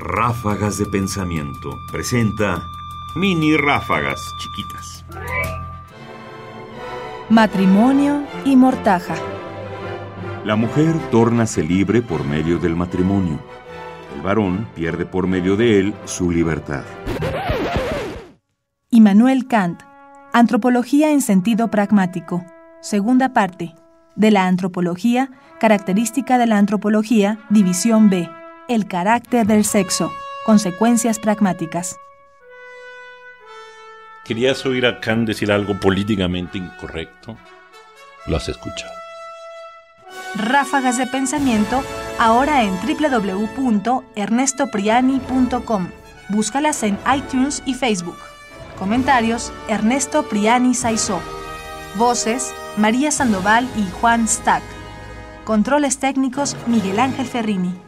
Ráfagas de Pensamiento presenta mini ráfagas chiquitas. Matrimonio y mortaja. La mujer tórnase libre por medio del matrimonio. El varón pierde por medio de él su libertad. Immanuel Kant. Antropología en sentido pragmático. Segunda parte. De la antropología, característica de la antropología, división B. El carácter del sexo. Consecuencias pragmáticas. ¿Querías oír a Kant decir algo políticamente incorrecto? Lo has escuchado. Ráfagas de pensamiento ahora en www.ernestopriani.com. Búscalas en iTunes y Facebook. Comentarios: Ernesto Priani Saizó. Voces: María Sandoval y Juan Stack. Controles técnicos: Miguel Ángel Ferrini.